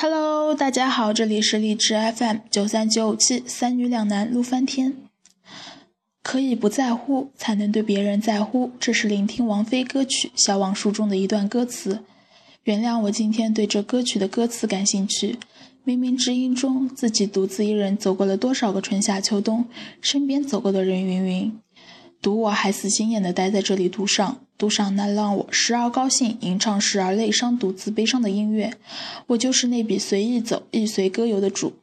Hello，大家好，这里是荔枝 FM 九三九五七，三女两男录翻天。可以不在乎，才能对别人在乎。这是聆听王菲歌曲《小往书》中的一段歌词。原谅我今天对这歌曲的歌词感兴趣。冥冥之音中，自己独自一人走过了多少个春夏秋冬，身边走过的人云云。读我还死心眼的待在这里，读上读上那让我时而高兴吟唱，时而泪伤，独自悲伤的音乐。我就是那笔随意走，亦随歌游的主。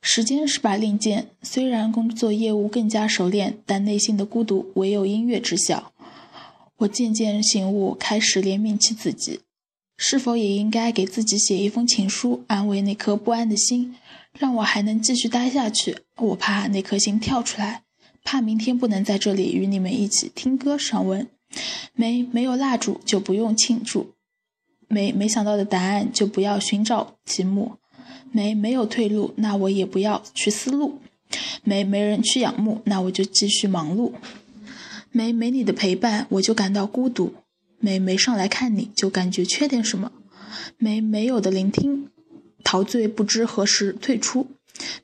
时间是把令箭，虽然工作业务更加熟练，但内心的孤独唯有音乐知晓。我渐渐醒悟，开始怜悯起自己，是否也应该给自己写一封情书，安慰那颗不安的心，让我还能继续待下去。我怕那颗心跳出来。怕明天不能在这里与你们一起听歌赏文，没没有蜡烛就不用庆祝，没没想到的答案就不要寻找题目，没没有退路那我也不要去思路，没没人去仰慕那我就继续忙碌，没没你的陪伴我就感到孤独，没没上来看你就感觉缺点什么，没没有的聆听，陶醉不知何时退出。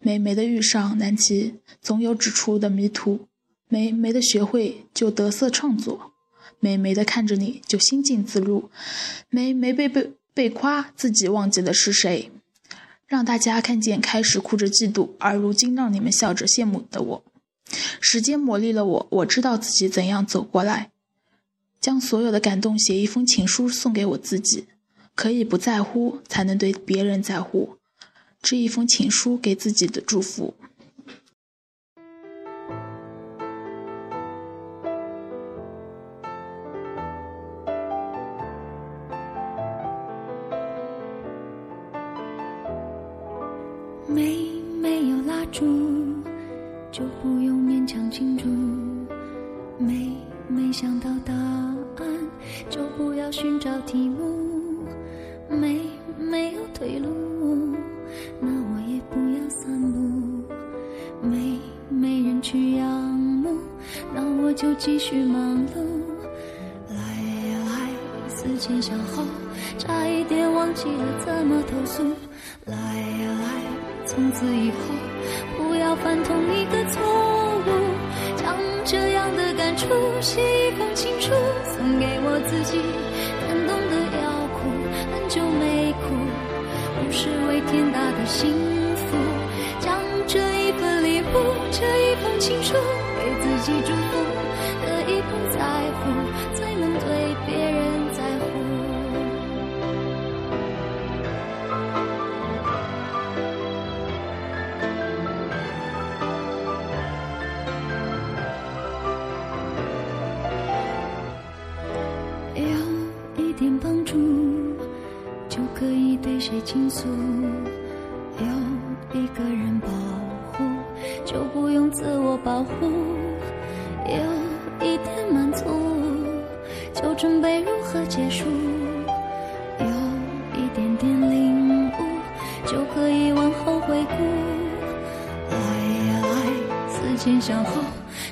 没没的遇上难题，总有指出的迷途；没没的学会就得瑟创作；美美的看着你就心静自如；没没被被被夸，自己忘记了是谁。让大家看见开始哭着嫉妒，而如今让你们笑着羡慕的我。时间磨砺了我，我知道自己怎样走过来。将所有的感动写一封情书送给我自己，可以不在乎，才能对别人在乎。这一封情书给自己的祝福。没没有蜡烛，就不用勉强庆祝；没没想到答案，就不要寻找题目；继续忙碌。来呀来，思前想后，差一点忘记了怎么投诉。来呀来，从此以后不要犯同一个错误。将这样的感触写一封情书，送给我自己，感动的要哭，很久没哭。不是为天大的幸福，将这一份礼物，这一封情书，给自己祝福，就可以对谁倾诉？有一个人保护，就不用自我保护。有一点满足，就准备如何结束。有一点点领悟，就可以往后回顾。来呀来，思前想后，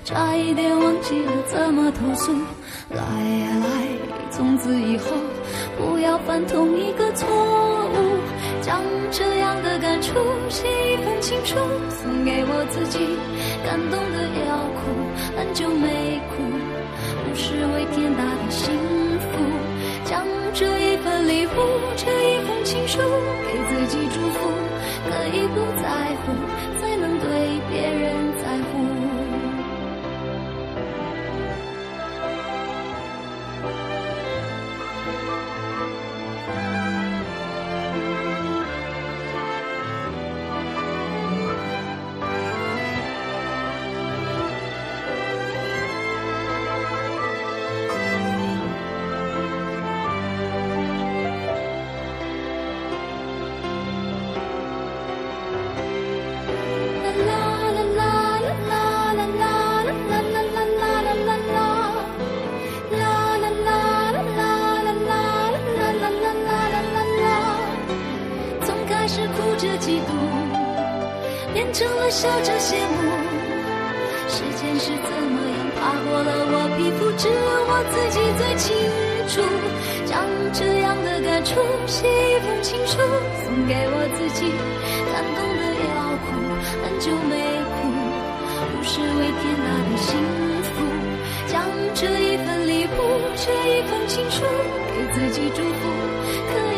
差一点忘记了怎么投诉。来呀来，从此以后。不要犯同一个错误，将这样的感触写一封情书，送给我自己。感动的要哭，很久没哭，不是为天大的幸福。将这一份礼物，这一封情书，笑着谢幕，时间是怎么样划过了我皮肤，只有我自己最清楚。将这样的感触写一封情书，送给我自己。感动的要哭，很久没哭，不是为天大的幸福。将这一份礼物，这一封情书，给自己祝福。可以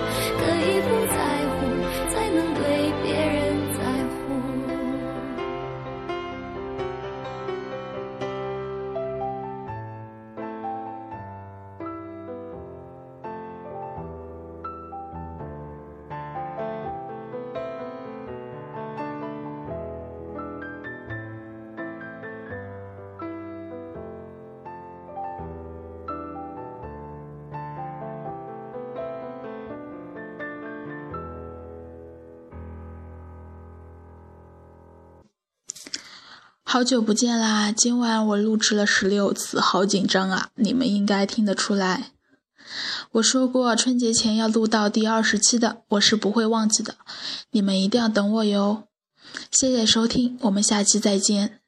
好久不见啦！今晚我录制了十六次，好紧张啊！你们应该听得出来。我说过春节前要录到第二十期的，我是不会忘记的。你们一定要等我哟！谢谢收听，我们下期再见。